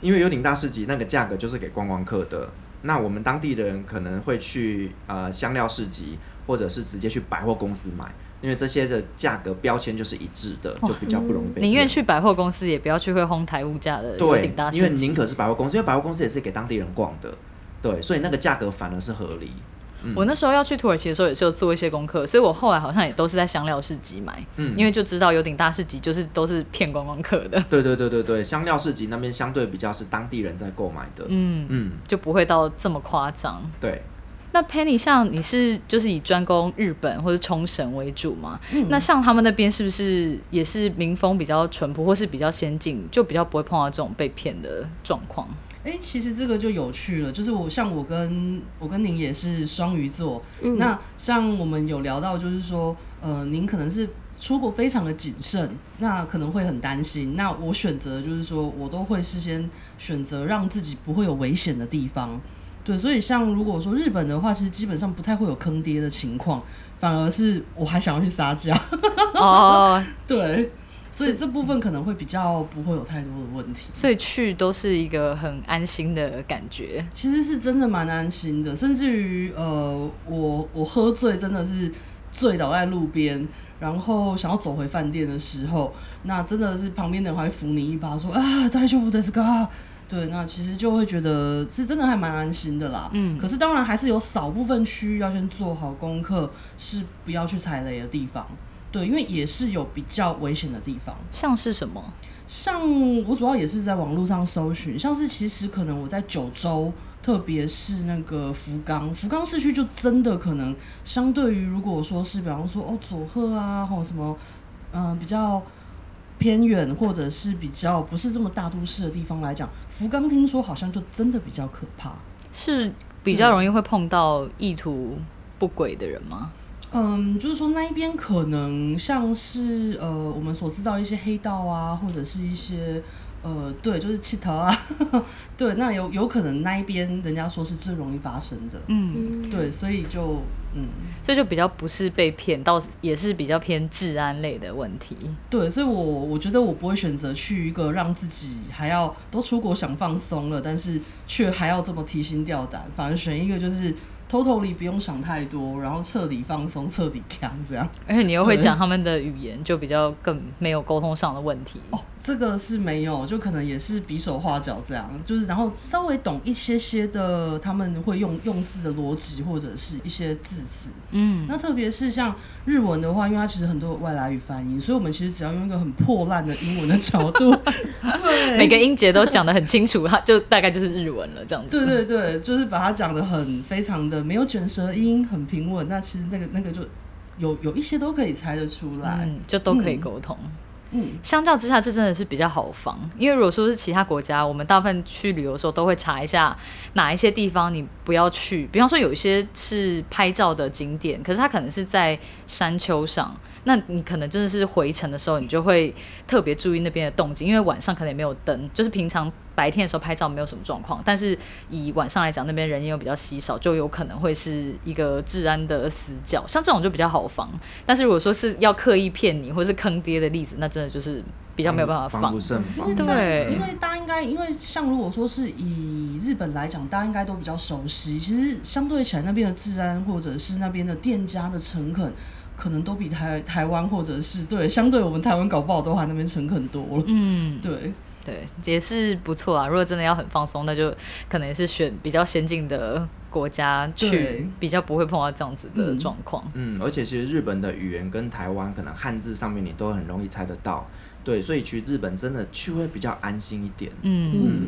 因为有顶大市集那个价格就是给观光客的。那我们当地的人可能会去呃香料市集，或者是直接去百货公司买，因为这些的价格标签就是一致的，就比较不容易被。宁愿去百货公司，也不要去会哄抬物价的对因为宁可是百货公司，因为百货公司也是给当地人逛的，对，所以那个价格反而是合理。我那时候要去土耳其的时候，也是有做一些功课，所以我后来好像也都是在香料市集买，嗯因为就知道有顶大市集就是都是骗观光客的，对对对对对，香料市集那边相对比较是当地人在购买的。嗯，嗯，就不会到这么夸张。对。那 Penny 像你是就是以专攻日本或者冲绳为主嘛？那像他们那边是不是也是民风比较淳朴，或是比较先进，就比较不会碰到这种被骗的状况？哎、其实这个就有趣了，就是我像我跟我跟您也是双鱼座，那像我们有聊到，就是说，呃，您可能是出国非常的谨慎，那可能会很担心。那我选择就是说我都会事先选择让自己不会有危险的地方。对，所以像如果说日本的话，其实基本上不太会有坑爹的情况，反而是我还想要去撒娇。哦，对，所以这部分可能会比较不会有太多的问题。所以去都是一个很安心的感觉。其实是真的蛮安心的，甚至于呃，我我喝醉真的是醉倒在路边，然后想要走回饭店的时候，那真的是旁边的人还扶你一把说啊，大丈夫ですか？ 对，那其实就会觉得是真的还蛮安心的啦。嗯可是当然还是有少部分区域要先做好功课，是不要去踩雷的地方。对，因为也是有比较危险的地方。像是什么？像我主要也是在网络上搜寻，像是其实可能我在九州，特别是那个福冈，福冈市区就真的可能相对于如果说是比方说哦佐贺啊，或什么嗯、呃比较偏远或者是比较不是这么大都市的地方来讲，福冈听说好像就真的比较可怕。是比较容易会碰到意图不轨的人吗？嗯，就是说那一边可能像是呃我们所知道一些黑道啊，或者是一些呃对，就是气头啊，对，那有有可能那一边人家说是最容易发生的，嗯，嗯，对，所以就嗯所以就比较不是被骗，倒是也是比较偏治安类的问题。对，所以我我觉得我不会选择去一个让自己还要都出国想放松了，但是却还要这么提心吊胆，反而选一个就是 totally 不用想太多，然后彻底放松、彻底扛这样。而且你又会讲他们的语言，就比较更没有沟通上的问题。哦，这个是没有，就可能也是比手画脚这样，就是然后稍微懂一些些的，他们会用用字的逻辑或者是一些字词。嗯，那特别是像日文的话，因为它其实很多有外来语翻译，所以我们其实只要用一个很破烂的英文的角度，对，每个音节都讲得很清楚，它就大概就是日文了，这样子。对对对，就是把它讲得很非常的没有卷舌音，很平稳。那其实那个那个就有有一些都可以猜得出来。嗯，就都可以沟通。嗯，相较之下，这真的是比较好防，因为如果说是其他国家，我们大部分去旅游的时候都会查一下哪一些地方你不要去。比方说，有一些是拍照的景点，可是它可能是在山丘上，那你可能真的是回程的时候，你就会特别注意那边的动静，因为晚上可能也没有灯，就是平常白天的时候拍照没有什么状况，但是以晚上来讲，那边人又比较稀少，就有可能会是一个治安的死角。像这种就比较好防，但是如果说是要刻意骗你或是坑爹的例子，那真的就是比较没有办法防防不。胜防因为。在，对因为大家应该，因为像如果说是以日本来讲，大家应该都比较熟悉。其实相对起来，那边的治安或者是那边的店家的诚恳，可能都比台台湾或者是对相对我们台湾搞不好都还那边诚恳多了。嗯，对，对，也是不错啊。如果真的要很放松，那就可能也是选比较先进的国家去，比较不会碰到这样子的嗯状况。嗯，而且其实日本的语言跟台湾可能汉字上面你都很容易猜得到，对，所以去日本真的去会比较安心一点。嗯，嗯，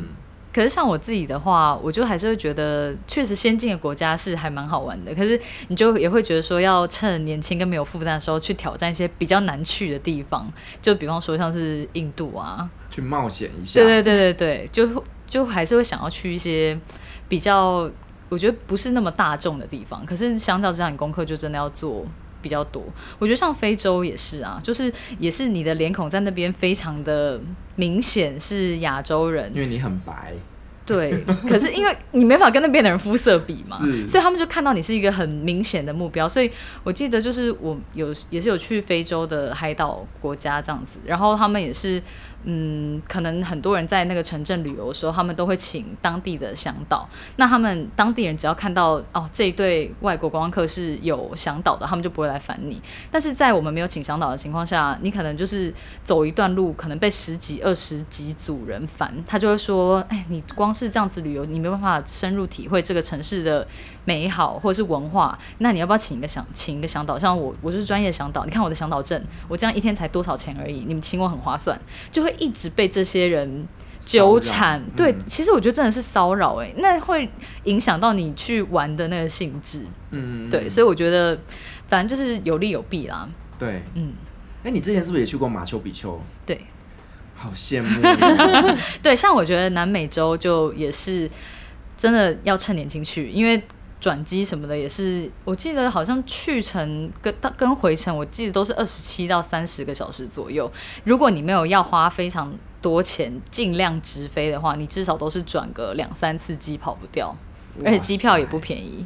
可是像我自己的话，我就还是会觉得，确实先进的国家是还蛮好玩的。可是你就也会觉得说，要趁年轻跟没有负担的时候去挑战一些比较难去的地方，就比方说像是印度啊，去冒险一下。对对对对对，就就还是会想要去一些比较我觉得不是那么大众的地方。可是相较之下，你功课就真的要做比较多。我觉得像非洲也是啊，就是也是你的脸孔在那边非常的明显是亚洲人，因为你很白。对，可是因为你没法跟那边的人肤色比嘛，所以他们就看到你是一个很明显的目标。所以我记得就是我有也是有去非洲的海岛国家这样子，然后他们也是。嗯，可能很多人在那个城镇旅游的时候，他们都会请当地的向导。那他们当地人只要看到哦，这一对外国观光客是有向导的，他们就不会来烦你。但是在我们没有请向导的情况下，你可能就是走一段路，可能被十几、二十几组人烦，他就会说：“哎，你光是这样子旅游，你没办法深入体会这个城市的。”美好或者是文化，那你要不要请一个想请一个向导？像我，我就是专业向导。你看我的向导证，我这样一天才多少钱而已？你们请我很划算，就会一直被这些人纠缠。对，其实我觉得真的是骚扰，哎，那会影响到你去玩的那个性质。嗯，对，所以我觉得反正就是有利有弊啦。对，嗯，哎，你之前是不是也去过马丘比丘？对，好羡慕。对，像我觉得南美洲就也是真的要趁年轻去，因为。转机什么的也是，我记得好像去程跟跟回程，我记得都是二十七到三十个小时左右。如果你没有要花非常多钱，尽量直飞的话，你至少都是转个两三次机跑不掉，而且机票也不便宜。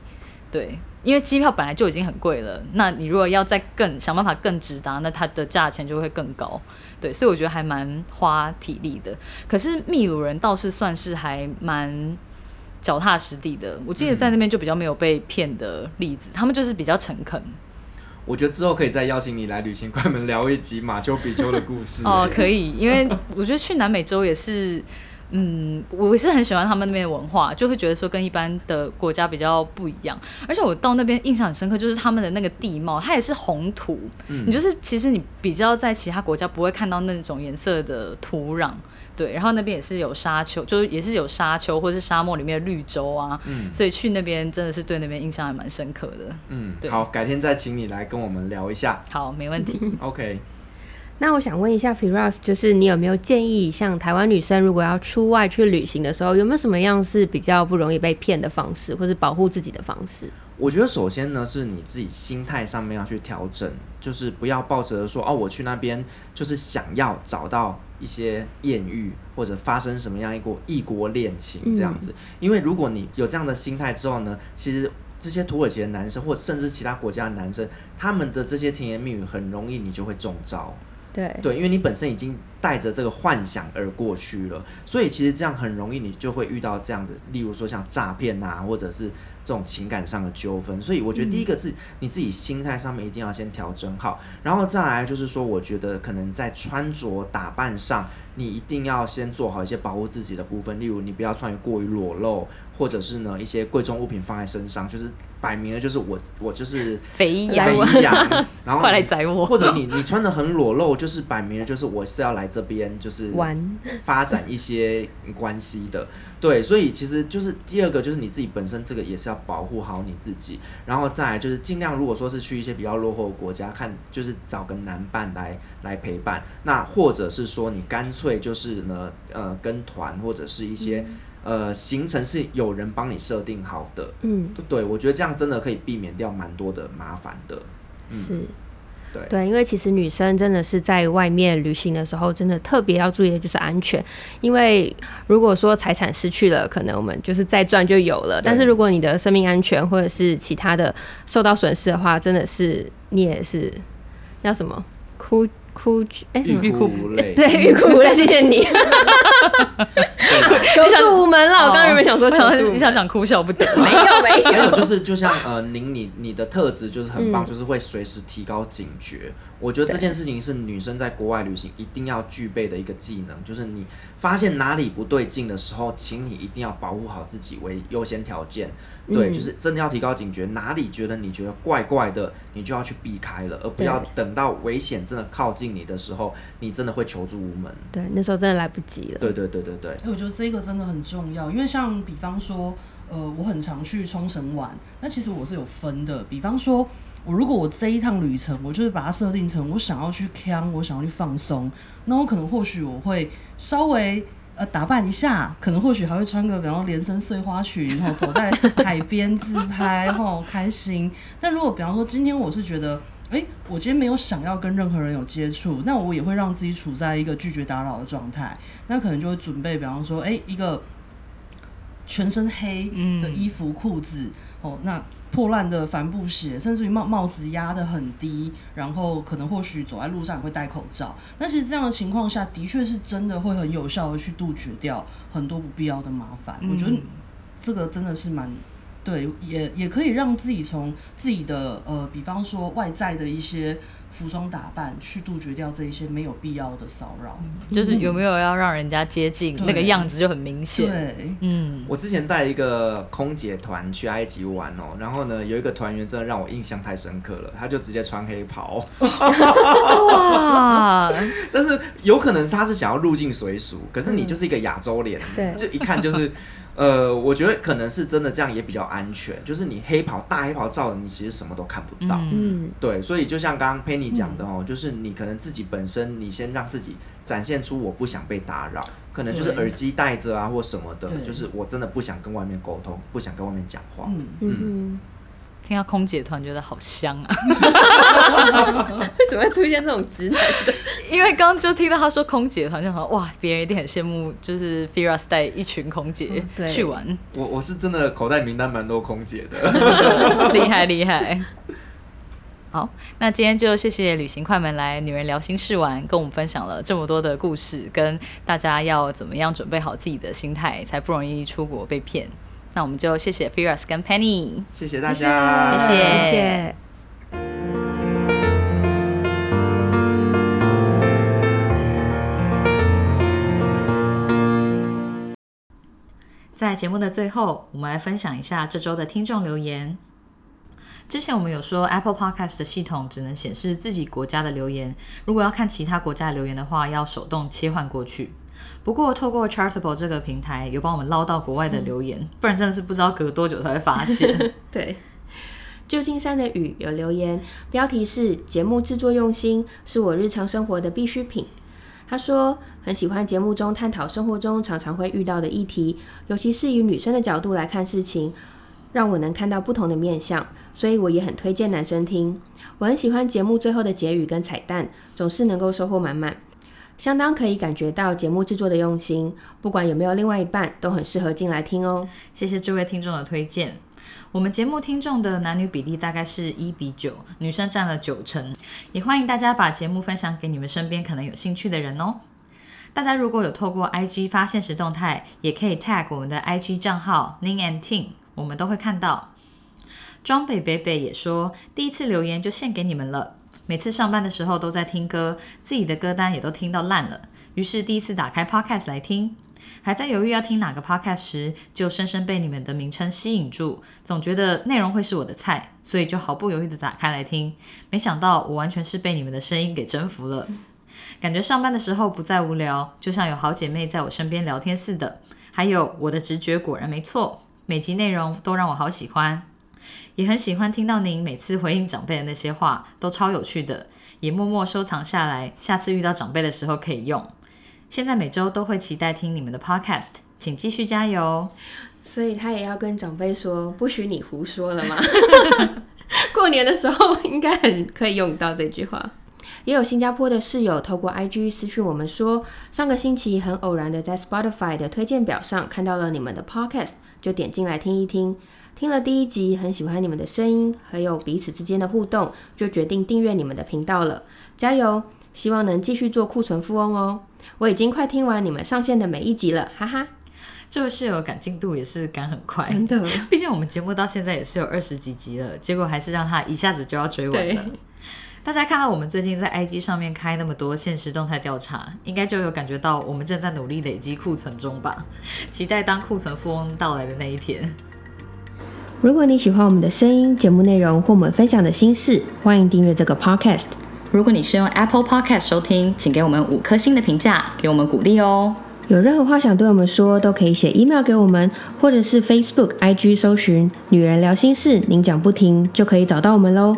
对，因为机票本来就已经很贵了，那你如果要再更想办法更直达，那它的价钱就会更高。对，所以我觉得还蛮花体力的。可是秘鲁人倒是算是还蛮。脚踏实地的，我记得在那边就比较没有被骗的例子，他们就是比较诚恳。我觉得之后可以再邀请你来旅行快门聊一集马丘比丘的故事。哦，可以，因为我觉得去南美洲也是，嗯，我是很喜欢他们那边的文化，就会觉得说跟一般的国家比较不一样。而且我到那边印象很深刻，就是他们的那个地貌，它也是红土，你就是其实你比较在其他国家不会看到那种颜色的土壤。对，然后那边也是有沙丘，就是也是有沙丘或是沙漠里面的绿洲啊，嗯，所以去那边真的是对那边印象还蛮深刻的。嗯，好，改天再请你来跟我们聊一下。好，没问题。OK。那我想问一下 Firas，就是你有没有建议，像台湾女生如果要出外去旅行的时候，有没有什么样是比较不容易被骗的方式，或是保护自己的方式？我觉得首先呢，是你自己心态上面要去调整，就是不要抱着说哦，我去那边就是想要找到。一些艳遇或者发生什么样一国异国恋情这样子，因为如果你有这样的心态之后呢，其实这些土耳其的男生或甚至其他国家的男生，他们的这些甜言蜜语很容易你就会中招。对对，因为你本身已经带着这个幻想而过去了，所以其实这样很容易你就会遇到这样子，例如说像诈骗啊，或者是这种情感上的纠纷。所以我觉得第一个是你自己心态上面一定要先调整好，然后再来就是说，我觉得可能在穿着打扮上，你一定要先做好一些保护自己的部分，例如你不要穿过于裸露。或者是呢，一些贵重物品放在身上，就是摆明了就是我我就是肥羊，肥羊，然后快来宰我。或者你你穿的很裸露，就是摆明了就是我是要来这边就是玩发展一些关系的。对，所以其实就是第二个就是你自己本身这个也是要保护好你自己，然后再就是尽量如果说是去一些比较落后的国家，看就是找个男伴来来陪伴，那或者是说你干脆就是呢呃跟团或者是一些。呃，行程是有人帮你设定好的，嗯，对，我觉得这样真的可以避免掉蛮多的麻烦的，是，对。对，因为其实女生真的是在外面旅行的时候，真的特别要注意的就是安全，因为如果说财产失去了，可能我们就是再赚就有了，但是如果你的生命安全或者是其他的受到损失的话，真的是你也是要什么哭。哭剧哎，欲哭无泪，对，欲哭无泪，谢谢你。求助无门了，我刚刚原本想说，你想讲哭笑不得，没有没有就是，就像呃，您你你的特质就是很棒，就是会随时提高警觉。我觉得这件事情是女生在国外旅行一定要具备的一个技能，就是你发现哪里不对劲的时候，请你一定要保护好自己为优先条件。对，就是真的要提高警觉，哪里觉得你觉得怪怪的，你就要去避开了，而不要等到危险真的靠近。你的时候，你真的会求助无门。对，那时候真的来不及了。对对对对对，哎，我觉得这个真的很重要，因为像比方说，呃，我很常去冲绳玩，那其实我是有分的。比方说，我如果我这一趟旅程，我就是把它设定成我想要去 camp，我想要去放松，那我可能或许我会稍微。呃，打扮一下，可能或许还会穿个，比方连身碎花裙，然后走在海边自拍，吼开心。但如果比方说今天我是觉得，哎，我今天没有想要跟任何人有接触，那我也会让自己处在一个拒绝打扰的状态。那可能就会准备，比方说，哎，一个全身黑的衣服、裤子，哦，那。破烂的帆布鞋，甚至于帽帽子压得很低，然后可能或许走在路上也会戴口罩。那其实这样的情况下的确是真的会很有效的去杜绝掉很多不必要的麻烦。我觉得这个真的是蛮对，也也可以让自己从自己的呃，比方说外在的一些。服装打扮去杜绝掉这一些没有必要的骚扰，就是有没有要让人家接近那个样子就很明显。对，嗯，我之前带一个空姐团去埃及玩哦，然后呢有一个团员真的让我印象太深刻了，他就直接穿黑袍，哇！但是有可能他是想要入境随俗，可是你就是一个亚洲脸，对，就一看就是。呃，我觉得可能是真的这样也比较安全，就是你黑袍大黑袍照的，你其实什么都看不到。嗯，对，所以就像刚刚 Penny 讲的哦，就是你可能自己本身，你先让自己展现出我不想被打扰，可能就是耳机戴着啊或什么的，就是我真的不想跟外面沟通，不想跟外面讲话。嗯嗯。听到空姐团觉得好香啊！为什么会出现这种直男的？因为刚刚就听到他说空姐团，就说哇，别人一定很羡慕，就是 Firas 带一群空姐去玩。我我是真的口袋名单蛮多空姐的，厉害厉害。好，那今天就谢谢旅行快门来女人聊心事玩，跟我们分享了这么多的故事，跟大家要怎么样准备好自己的心态，才不容易出国被骗。那我们就谢谢 Firas 跟 Penny，谢谢大家，谢谢谢谢。在节目的最后，我们来分享一下这周的听众留言。之前我们有说 Apple Podcast 的系统只能显示自己国家的留言，如果要看其他国家的留言的话，要手动切换过去。不过，透过 Chartable 这个平台，有帮我们捞到国外的留言，不然真的是不知道隔多久才会发现。对，旧金山的雨有留言，标题是“节目制作用心，是我日常生活的必需品”。他说很喜欢节目中探讨生活中常常会遇到的议题，尤其是以女生的角度来看事情，让我能看到不同的面相，所以我也很推荐男生听。我很喜欢节目最后的结语跟彩蛋，总是能够收获满满。相当可以感觉到节目制作的用心，不管有没有另外一半，都很适合进来听哦。谢谢这位听众的推荐。我们节目听众的男女比例大概是一比九，女生占了九成。也欢迎大家把节目分享给你们身边可能有兴趣的人哦。大家如果有透过 IG 发现实动态，也可以 tag 我们的 IG 账号 Ning and Ting，我们都会看到。庄北北北也说，第一次留言就献给你们了。每次上班的时候都在听歌，自己的歌单也都听到烂了。于是第一次打开 Podcast 来听，还在犹豫要听哪个 Podcast 时，就深深被你们的名称吸引住，总觉得内容会是我的菜，所以就毫不犹豫的打开来听。没想到我完全是被你们的声音给征服了，感觉上班的时候不再无聊，就像有好姐妹在我身边聊天似的。还有我的直觉果然没错，每集内容都让我好喜欢。也很喜欢听到您每次回应长辈的那些话，都超有趣的，也默默收藏下来，下次遇到长辈的时候可以用。现在每周都会期待听你们的 podcast，请继续加油。所以他也要跟长辈说，不许你胡说了吗？过年的时候应该很可以用到这句话。也有新加坡的室友透过 IG 私讯我们说，上个星期很偶然的在 Spotify 的推荐表上看到了你们的 podcast，就点进来听一听。听了第一集，很喜欢你们的声音，还有彼此之间的互动，就决定订阅你们的频道了。加油！希望能继续做库存富翁哦。我已经快听完你们上线的每一集了，哈哈。这位室友赶进度也是赶很快，真的。毕竟我们节目到现在也是有二十几集了，结果还是让他一下子就要追完了。大家看到我们最近在 IG 上面开那么多现实动态调查，应该就有感觉到我们正在努力累积库存中吧？期待当库存富翁到来的那一天。如果你喜欢我们的声音、节目内容或我们分享的心事，欢迎订阅这个 podcast。如果你是用 Apple Podcast 收听，请给我们五颗星的评价，给我们鼓励哦。有任何话想对我们说，都可以写 email 给我们，或者是 Facebook、IG 搜寻“女人聊心事”，您讲不停就可以找到我们喽。